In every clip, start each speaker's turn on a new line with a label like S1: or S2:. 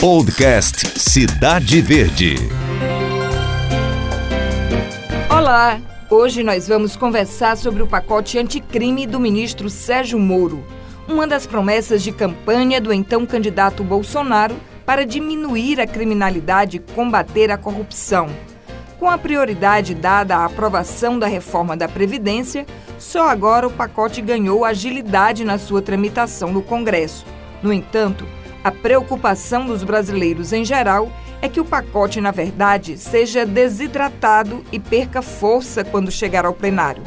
S1: Podcast Cidade Verde.
S2: Olá! Hoje nós vamos conversar sobre o pacote anticrime do ministro Sérgio Moro, uma das promessas de campanha do então candidato Bolsonaro para diminuir a criminalidade e combater a corrupção. Com a prioridade dada à aprovação da reforma da Previdência, só agora o pacote ganhou agilidade na sua tramitação no Congresso. No entanto, a preocupação dos brasileiros em geral é que o pacote, na verdade, seja desidratado e perca força quando chegar ao plenário.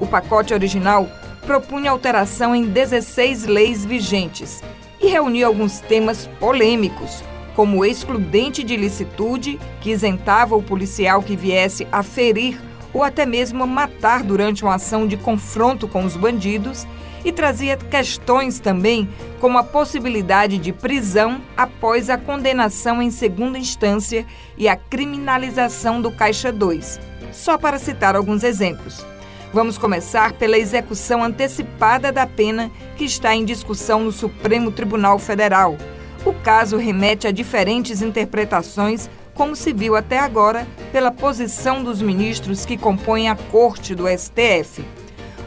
S2: O pacote original propunha alteração em 16 leis vigentes e reunia alguns temas polêmicos, como o excludente de licitude, que isentava o policial que viesse a ferir ou até mesmo matar durante uma ação de confronto com os bandidos, e trazia questões também como a possibilidade de prisão após a condenação em segunda instância e a criminalização do Caixa 2. Só para citar alguns exemplos. Vamos começar pela execução antecipada da pena que está em discussão no Supremo Tribunal Federal. O caso remete a diferentes interpretações, como se viu até agora pela posição dos ministros que compõem a Corte do STF.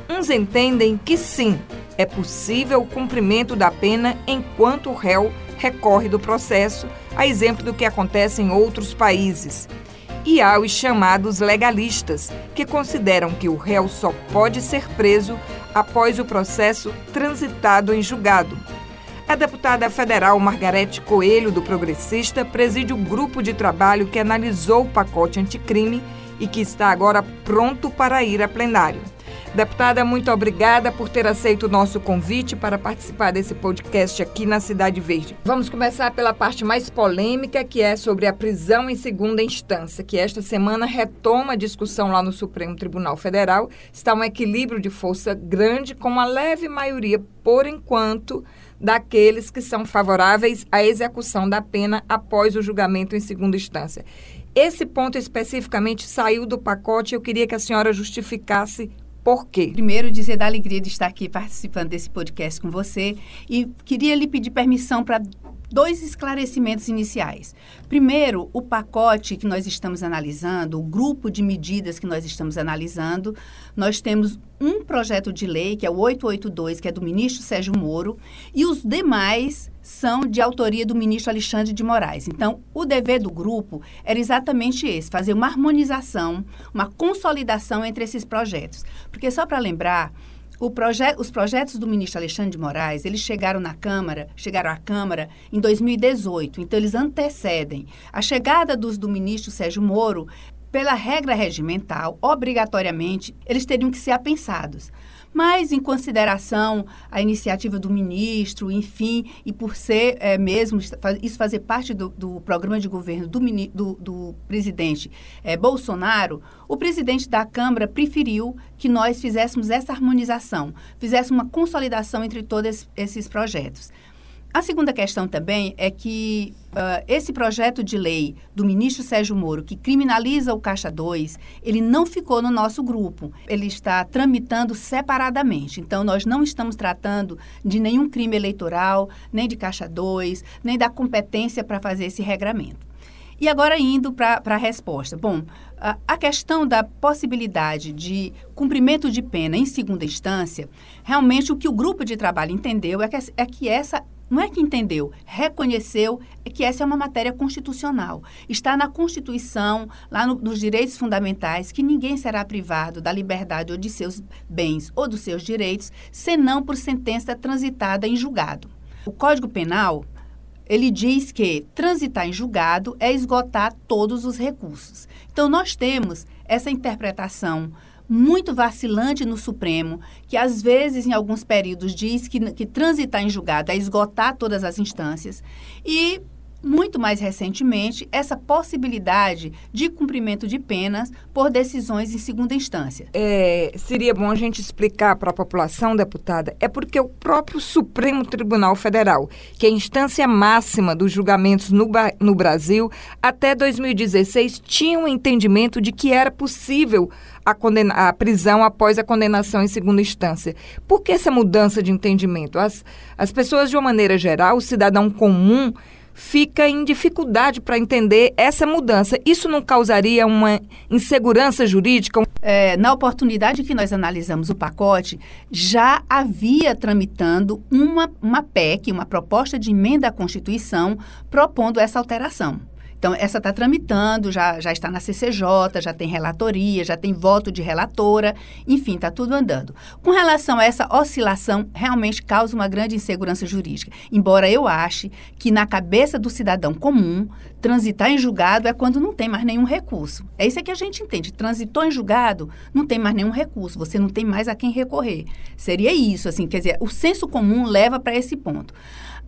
S2: Uns entendem que sim, é possível o cumprimento da pena enquanto o réu recorre do processo, a exemplo do que acontece em outros países. E há os chamados legalistas, que consideram que o réu só pode ser preso após o processo transitado em julgado. A deputada federal Margarete Coelho, do Progressista, preside o grupo de trabalho que analisou o pacote anticrime e que está agora pronto para ir a plenário. Deputada, muito obrigada por ter aceito o nosso convite para participar desse podcast aqui na Cidade Verde. Vamos começar pela parte mais polêmica, que é sobre a prisão em segunda instância, que esta semana retoma a discussão lá no Supremo Tribunal Federal. Está um equilíbrio de força grande, com uma leve maioria, por enquanto, daqueles que são favoráveis à execução da pena após o julgamento em segunda instância. Esse ponto especificamente saiu do pacote. Eu queria que a senhora justificasse por quê?
S3: Primeiro, dizer da alegria de estar aqui participando desse podcast com você e queria lhe pedir permissão para dois esclarecimentos iniciais. Primeiro, o pacote que nós estamos analisando, o grupo de medidas que nós estamos analisando, nós temos um projeto de lei, que é o 882, que é do ministro Sérgio Moro, e os demais são de autoria do ministro Alexandre de Moraes. Então, o dever do grupo era exatamente esse: fazer uma harmonização, uma consolidação entre esses projetos. Porque, só para lembrar, Proje os projetos do ministro Alexandre de Moraes, eles chegaram na Câmara, chegaram à Câmara em 2018, então eles antecedem. A chegada dos, do ministro Sérgio Moro, pela regra regimental, obrigatoriamente, eles teriam que ser apensados mas em consideração a iniciativa do ministro, enfim, e por ser é, mesmo isso fazer parte do, do programa de governo do, do, do presidente é, Bolsonaro, o presidente da Câmara preferiu que nós fizéssemos essa harmonização, fizéssemos uma consolidação entre todos esses projetos. A segunda questão também é que uh, esse projeto de lei do ministro Sérgio Moro, que criminaliza o Caixa 2, ele não ficou no nosso grupo. Ele está tramitando separadamente. Então, nós não estamos tratando de nenhum crime eleitoral, nem de Caixa 2, nem da competência para fazer esse regramento. E agora indo para a resposta. Bom, a, a, questão da possibilidade de cumprimento de pena em segunda instância, realmente o que o grupo de trabalho entendeu é que, é que essa não é que entendeu, reconheceu que essa é uma matéria constitucional. Está na Constituição, lá no, nos direitos fundamentais, que ninguém será privado da liberdade ou de seus bens ou dos seus direitos, senão por sentença transitada em julgado. O Código Penal, ele diz que transitar em julgado é esgotar todos os recursos. Então, nós temos essa interpretação muito vacilante no Supremo, que às vezes, em alguns períodos, diz que, que transitar em julgado é esgotar todas as instâncias, e muito mais recentemente, essa possibilidade de cumprimento de penas por decisões em segunda instância.
S2: É, seria bom a gente explicar para a população, deputada, é porque o próprio Supremo Tribunal Federal, que é a instância máxima dos julgamentos no, no Brasil, até 2016 tinha um entendimento de que era possível a, condena a prisão após a condenação em segunda instância. Por que essa mudança de entendimento? As, as pessoas, de uma maneira geral, o cidadão comum fica em dificuldade para entender essa mudança. Isso não causaria uma insegurança jurídica?
S3: É, na oportunidade que nós analisamos o pacote, já havia tramitando uma, uma PEC, uma proposta de emenda à Constituição, propondo essa alteração. Então, essa está tramitando, já, já está na CCJ, já tem relatoria, já tem voto de relatora, enfim, está tudo andando. Com relação a essa oscilação, realmente causa uma grande insegurança jurídica. Embora eu ache que na cabeça do cidadão comum, transitar em julgado é quando não tem mais nenhum recurso. É isso que a gente entende. Transitou em julgado, não tem mais nenhum recurso, você não tem mais a quem recorrer. Seria isso, assim, quer dizer, o senso comum leva para esse ponto.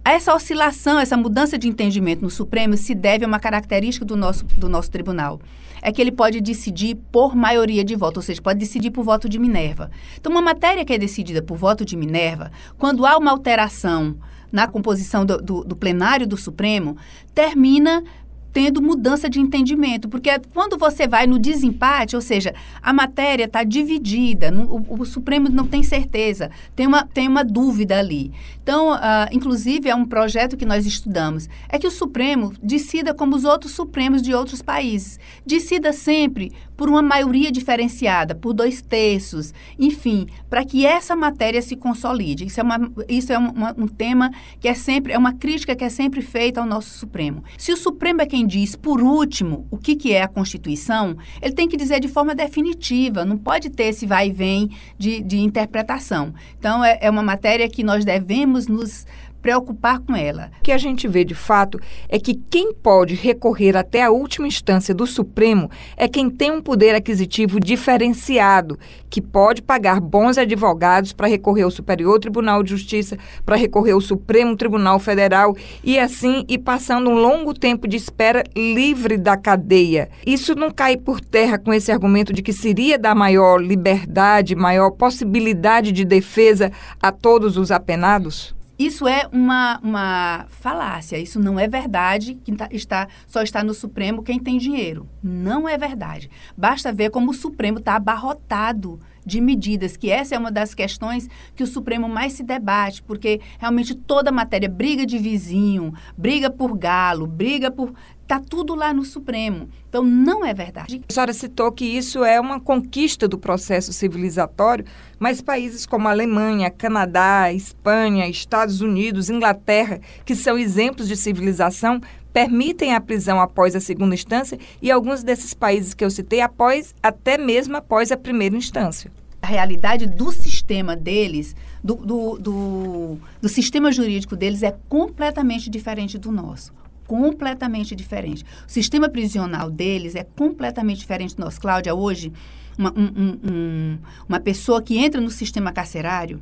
S3: Essa oscilação, essa mudança de entendimento no Supremo se deve a uma característica do nosso, do nosso tribunal. É que ele pode decidir por maioria de voto, ou seja, pode decidir por voto de Minerva. Então, uma matéria que é decidida por voto de Minerva, quando há uma alteração na composição do, do, do plenário do Supremo, termina tendo mudança de entendimento, porque quando você vai no desempate, ou seja, a matéria está dividida, o, o, Supremo não tem certeza, tem uma, tem uma dúvida ali. Então, uh, inclusive, é um projeto que nós estudamos, é que o Supremo decida como os outros Supremos de outros países, decida sempre por uma maioria diferenciada, por dois terços, enfim, para que essa matéria se consolide. Isso é, uma, isso é uma, um tema que é sempre, é uma crítica que é sempre feita ao nosso Supremo. Se o Supremo é quem diz, por último, o que, que é a Constituição, ele tem que dizer de forma definitiva, não pode ter esse vai e vem de, de interpretação. Então, é, é uma matéria que nós devemos nos preocupar com ela.
S2: O que a gente vê de fato é que quem pode recorrer até a última instância do Supremo é quem tem um poder aquisitivo diferenciado, que pode pagar bons advogados para recorrer ao Superior Tribunal de Justiça, para recorrer ao Supremo Tribunal Federal e assim ir passando um longo tempo de espera livre da cadeia. Isso não cai por terra com esse argumento de que seria dar maior liberdade, maior possibilidade de defesa a todos os apenados?
S3: Isso é uma, uma falácia, isso não é verdade, que tá, está, só está no Supremo quem tem dinheiro. Não é verdade. Basta ver como o Supremo está abarrotado de medidas, que essa é uma das questões que o Supremo mais se debate, porque realmente toda matéria briga de vizinho, briga por galo, briga por Está tudo lá no Supremo. Então, não é verdade.
S2: A senhora citou que isso é uma conquista do processo civilizatório, mas países como Alemanha, Canadá, Espanha, Estados Unidos, Inglaterra, que são exemplos de civilização, permitem a prisão após a segunda instância e alguns desses países que eu citei após até mesmo após a primeira instância.
S3: A realidade do sistema deles, do, do, do, do sistema jurídico deles é completamente diferente do nosso completamente diferente. O sistema prisional deles é completamente diferente do nosso. Cláudia, hoje, uma, um, um, uma pessoa que entra no sistema carcerário,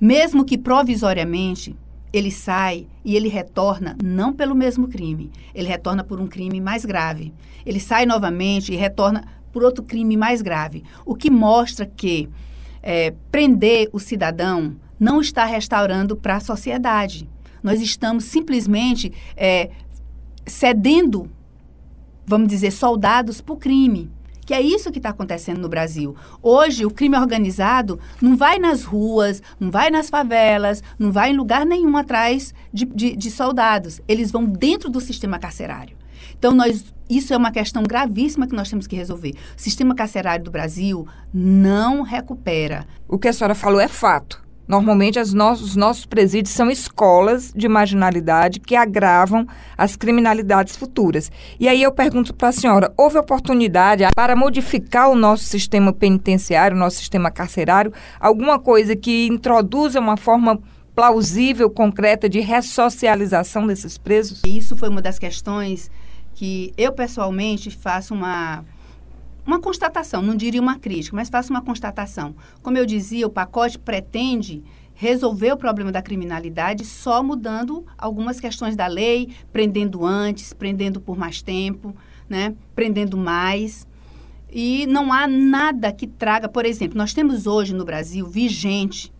S3: mesmo que provisoriamente, ele sai e ele retorna não pelo mesmo crime, ele retorna por um crime mais grave. Ele sai novamente e retorna por outro crime mais grave. O que mostra que é, prender o cidadão não está restaurando para a sociedade. Nós estamos simplesmente é, cedendo, vamos dizer, soldados para o crime. Que é isso que está acontecendo no Brasil. Hoje, o crime organizado não vai nas ruas, não vai nas favelas, não vai em lugar nenhum atrás de, de, de soldados. Eles vão dentro do sistema carcerário. Então, nós, isso é uma questão gravíssima que nós temos que resolver. O sistema carcerário do Brasil não recupera.
S2: O que a senhora falou é fato. Normalmente, nossos, os nossos presídios são escolas de marginalidade que agravam as criminalidades futuras. E aí eu pergunto para a senhora: houve oportunidade para modificar o nosso sistema penitenciário, o nosso sistema carcerário, alguma coisa que introduza uma forma plausível, concreta de ressocialização desses presos?
S3: Isso foi uma das questões que eu pessoalmente faço uma uma constatação, não diria uma crítica, mas faço uma constatação. Como eu dizia, o pacote pretende resolver o problema da criminalidade só mudando algumas questões da lei, prendendo antes, prendendo por mais tempo, né? prendendo mais. E não há nada que traga, por exemplo, nós temos hoje no Brasil vigente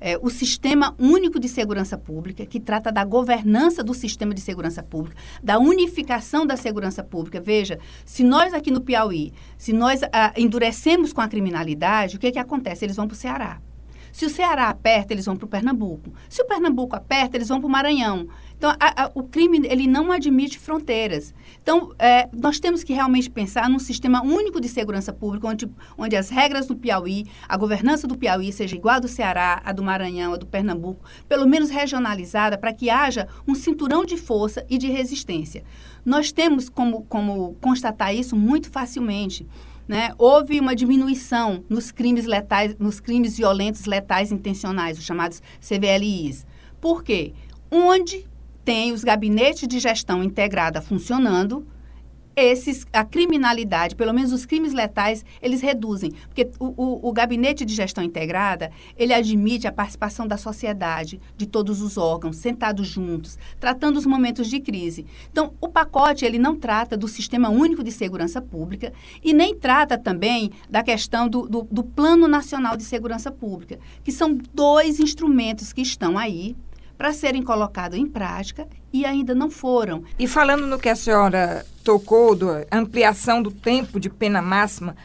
S3: é, o Sistema Único de Segurança Pública, que trata da governança do sistema de segurança pública, da unificação da segurança pública. Veja, se nós aqui no Piauí, se nós ah, endurecemos com a criminalidade, o que, que acontece? Eles vão para o Ceará. Se o Ceará aperta, eles vão para o Pernambuco. Se o Pernambuco aperta, eles vão para o Maranhão. Então, a, a, o crime ele não admite fronteiras. Então, é, nós temos que realmente pensar num sistema único de segurança pública, onde, onde as regras do Piauí, a governança do Piauí seja igual a do Ceará, a do Maranhão, a do Pernambuco, pelo menos regionalizada, para que haja um cinturão de força e de resistência. Nós temos como, como constatar isso muito facilmente. Né? Houve uma diminuição nos crimes letais, nos crimes violentos letais intencionais, os chamados CVLIs. Por quê? Onde tem os gabinetes de gestão integrada funcionando, esses, a criminalidade, pelo menos os crimes letais, eles reduzem. Porque o, o, o, gabinete de gestão integrada, ele admite a participação da sociedade, de todos os órgãos, sentados juntos, tratando os momentos de crise. Então, o pacote, ele não trata do Sistema Único de Segurança Pública e nem trata também da questão do, do, do Plano Nacional de Segurança Pública, que são dois instrumentos que estão aí para serem colocados em prática e ainda não foram.
S2: E falando no que a senhora tocou, da ampliação do tempo de pena máxima,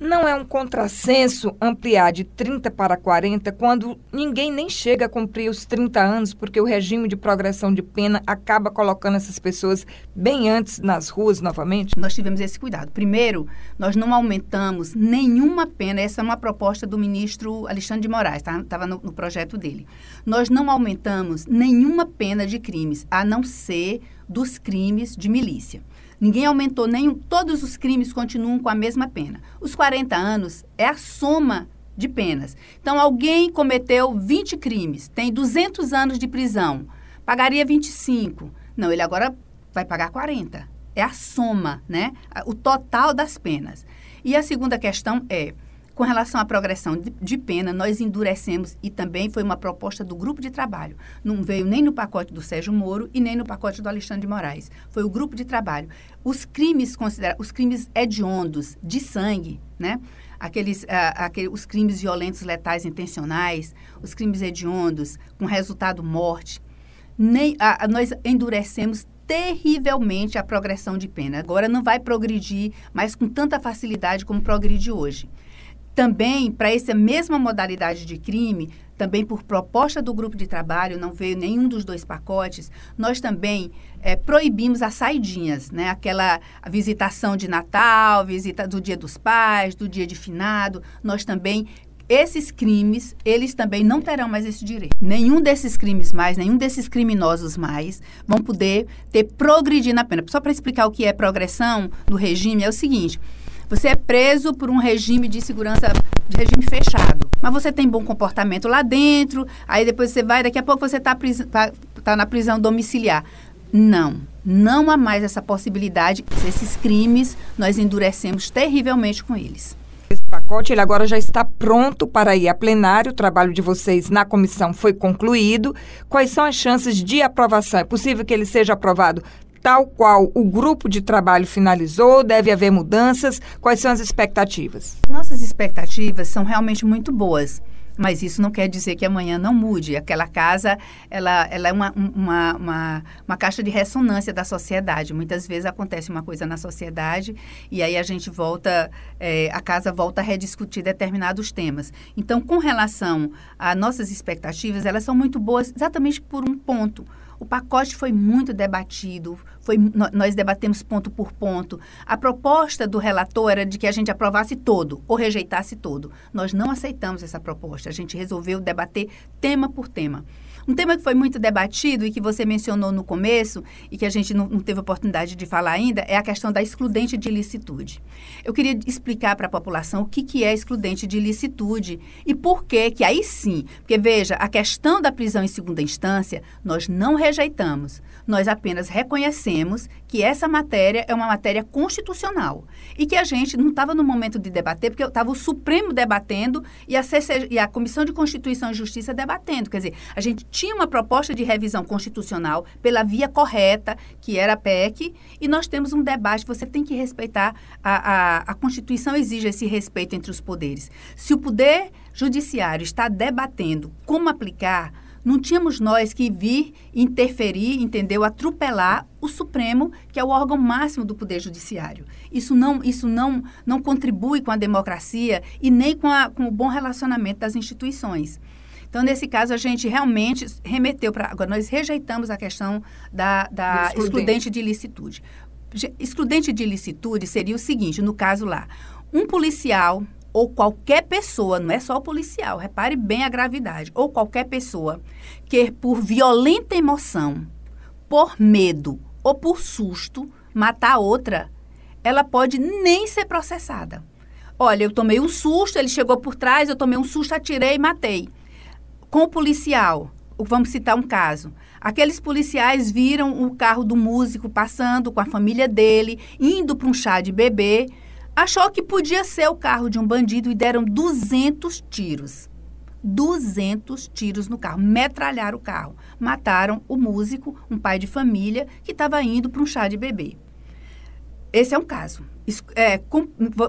S2: não é um contrassenso ampliar de 30 para 40 quando ninguém nem chega a cumprir os 30 anos, porque o regime de progressão de pena acaba colocando essas pessoas bem antes nas ruas novamente?
S3: Nós tivemos esse cuidado. Primeiro, nós não aumentamos nenhuma pena. Essa é uma proposta do ministro Alexandre de Moraes, estava tá? no, no projeto dele. Nós não aumentamos nenhuma pena de crimes, a não ser dos crimes de milícia. Ninguém aumentou nenhum. Todos os crimes continuam com a mesma pena. Os 40 anos é a soma de penas. Então, alguém cometeu 20 crimes, tem 200 anos de prisão, pagaria 25. Não, ele agora vai pagar 40. É a soma, né? O total das penas. E a segunda questão é com relação à progressão de, pena, nós endurecemos e também foi uma proposta do grupo de trabalho. Não veio nem no pacote do Sérgio Moro e nem no pacote do Alexandre de Moraes. Foi o grupo de trabalho. Os crimes considera os crimes hediondos de sangue, né? Aqueles, uh, aquele, os crimes violentos letais intencionais, os crimes hediondos com resultado morte, nem uh, nós endurecemos terrivelmente a progressão de pena. Agora não vai progredir mais com tanta facilidade como progride hoje. Também, para essa mesma modalidade de crime, também por proposta do grupo de trabalho, não veio nenhum dos dois pacotes, nós também é, proibimos as saidinhas, né? Aquela visitação de Natal, visita do Dia dos Pais, do Dia de Finado, nós também esses crimes, eles também não terão mais esse direito. Nenhum desses crimes mais, nenhum desses criminosos mais vão poder ter progredir na pena. Só para explicar o que é progressão no regime, é o seguinte: você é preso por um regime de segurança, de regime fechado. Mas você tem bom comportamento lá dentro, aí depois você vai, daqui a pouco você está tá, tá na prisão domiciliar. Não, não há mais essa possibilidade. Esses crimes, nós endurecemos terrivelmente com eles.
S2: Esse pacote ele agora já está pronto para ir a plenário. O trabalho de vocês na comissão foi concluído. Quais são as chances de aprovação? É possível que ele seja aprovado tal qual o grupo de trabalho finalizou? Deve haver mudanças? Quais são as expectativas?
S3: Nossas expectativas são realmente muito boas. Mas isso não quer dizer que amanhã não mude. Aquela casa, ela, ela é uma, uma, uma, uma, caixa de ressonância da sociedade. Muitas vezes acontece uma coisa na sociedade e aí a gente volta, é, a casa volta a rediscutir determinados temas. Então, com relação a nossas expectativas, elas são muito boas exatamente por um ponto. O pacote foi muito debatido, foi, nós debatemos ponto por ponto. A proposta do relator era de que a gente aprovasse todo ou rejeitasse todo. Nós não aceitamos essa proposta. A gente resolveu debater tema por tema. Um tema que foi muito debatido e que você mencionou no começo e que a gente não, não teve oportunidade de falar ainda é a questão da excludente de ilicitude. Eu queria explicar para a população o que, que é excludente de ilicitude e por que que aí sim, porque veja, a questão da prisão em segunda instância nós não rejeitamos, nós apenas reconhecemos que essa matéria é uma matéria constitucional e que a gente não estava no momento de debater, porque estava o Supremo debatendo e a, CC, e a Comissão de Constituição e Justiça debatendo. Quer dizer, a gente tinha uma proposta de revisão constitucional pela via correta, que era a PEC, e nós temos um debate. Você tem que respeitar, a, a, a Constituição exige esse respeito entre os poderes. Se o Poder Judiciário está debatendo como aplicar não tínhamos nós que vir interferir, entendeu? Atropelar o Supremo, que é o órgão máximo do Poder Judiciário. Isso não, isso não, não contribui com a democracia e nem com, a, com o bom relacionamento das instituições. Então, nesse caso, a gente realmente remeteu para. Agora, nós rejeitamos a questão da, da excludente. excludente de ilicitude. Excludente de ilicitude seria o seguinte: no caso lá, um policial ou qualquer pessoa, não é só o policial, repare bem a gravidade, ou qualquer pessoa que por violenta emoção, por medo ou por susto matar outra, ela pode nem ser processada. Olha, eu tomei um susto, ele chegou por trás, eu tomei um susto, atirei e matei. Com o policial, vamos citar um caso. Aqueles policiais viram o carro do músico passando com a família dele, indo para um chá de bebê achou que podia ser o carro de um bandido e deram 200 tiros. 200 tiros no carro, metralharam o carro. Mataram o músico, um pai de família, que estava indo para um chá de bebê. Esse é um caso. É, com,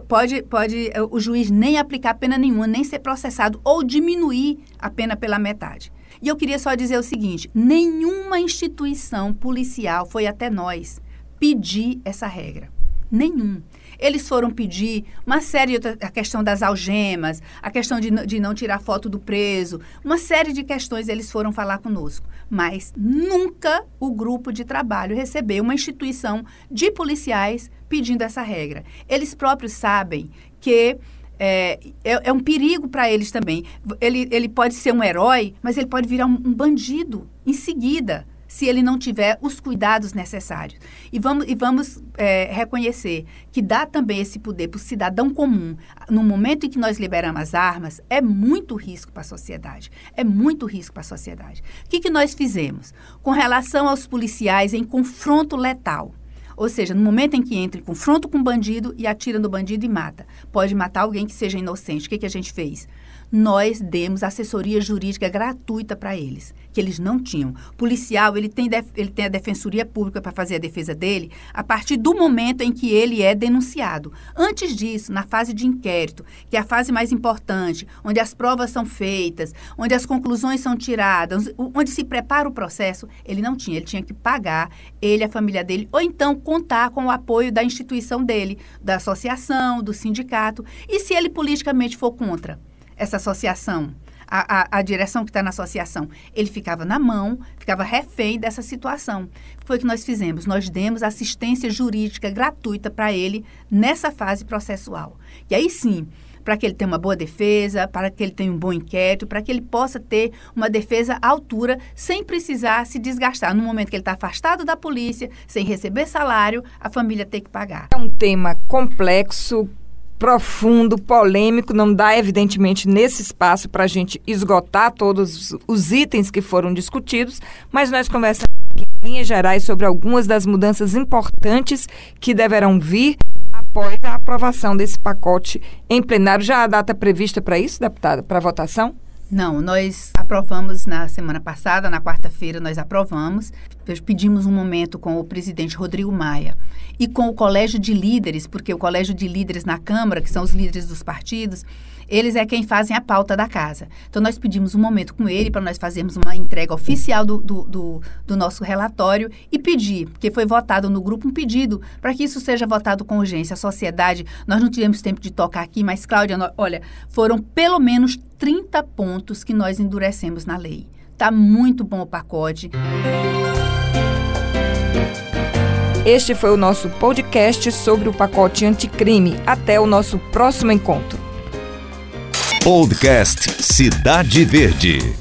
S3: pode, pode é, o juiz nem aplicar pena nenhuma, nem ser processado ou diminuir a pena pela metade. E eu queria só dizer o seguinte: nenhuma instituição policial foi até nós pedir essa regra. Nenhum. Eles foram pedir uma série a questão das algemas, a questão de, de não tirar foto do preso, uma série de questões eles foram falar conosco. Mas nunca o grupo de trabalho recebeu uma instituição de policiais pedindo essa regra. Eles próprios sabem que é, é, é, um perigo para eles também. Ele, ele pode ser um herói, mas ele pode virar um, um bandido em seguida se ele não tiver os cuidados necessários. E vamos, e vamos é, reconhecer que dá também esse poder para o cidadão comum, no momento em que nós liberamos as armas, é muito risco para a sociedade. É muito risco para a sociedade. O que, que nós fizemos? Com relação aos policiais em confronto letal. Ou seja, no momento em que entra em confronto com o bandido e atira no bandido e mata, pode matar alguém que seja inocente. O que, que a gente fez? Nós demos assessoria jurídica gratuita para eles, que eles não tinham. Policial, ele tem, ele tem a defensoria pública para fazer a defesa dele a partir do momento em que ele é denunciado. Antes disso, na fase de inquérito, que é a fase mais importante, onde as provas são feitas, onde as conclusões são tiradas, onde se prepara o processo, ele não tinha. Ele tinha que pagar, ele, a família dele, ou então contar com o apoio da instituição dele, da associação, do sindicato. E se ele politicamente for contra? Essa associação, a, a, a direção que está na associação, ele ficava na mão, ficava refém dessa situação. Foi o que nós fizemos. Nós demos assistência jurídica gratuita para ele nessa fase processual. E aí sim, para que ele tenha uma boa defesa, para que ele tenha um bom inquérito, para que ele possa ter uma defesa à altura, sem precisar se desgastar. No momento que ele está afastado da polícia, sem receber salário, a família tem que pagar.
S2: É um tema complexo, profundo, polêmico, não dá, evidentemente, nesse espaço para a gente esgotar todos os itens que foram discutidos, mas nós conversamos em linhas gerais sobre algumas das mudanças importantes que deverão vir após a aprovação desse pacote em plenário. Já há data prevista para isso, deputada, para votação?
S3: Não, nós aprovamos na semana passada, na quarta-feira, nós aprovamos. Pedimos um momento com o presidente Rodrigo Maia e com o colégio de líderes, porque o colégio de líderes na Câmara, que são os líderes dos partidos, eles é quem fazem a pauta da casa. Então, nós pedimos um momento com ele para nós fazermos uma entrega oficial do, do, do, do, nosso relatório e pedir, porque foi votado no grupo um pedido para que isso seja votado com urgência. A sociedade, nós não tivemos tempo de tocar aqui, mas, Cláudia, nós, olha, foram pelo menos 30 pontos que nós endurecemos na lei. Está muito bom o pacote.
S2: Este foi o nosso podcast sobre o pacote anticrime. Até o nosso próximo encontro.
S1: Podcast Cidade Verde.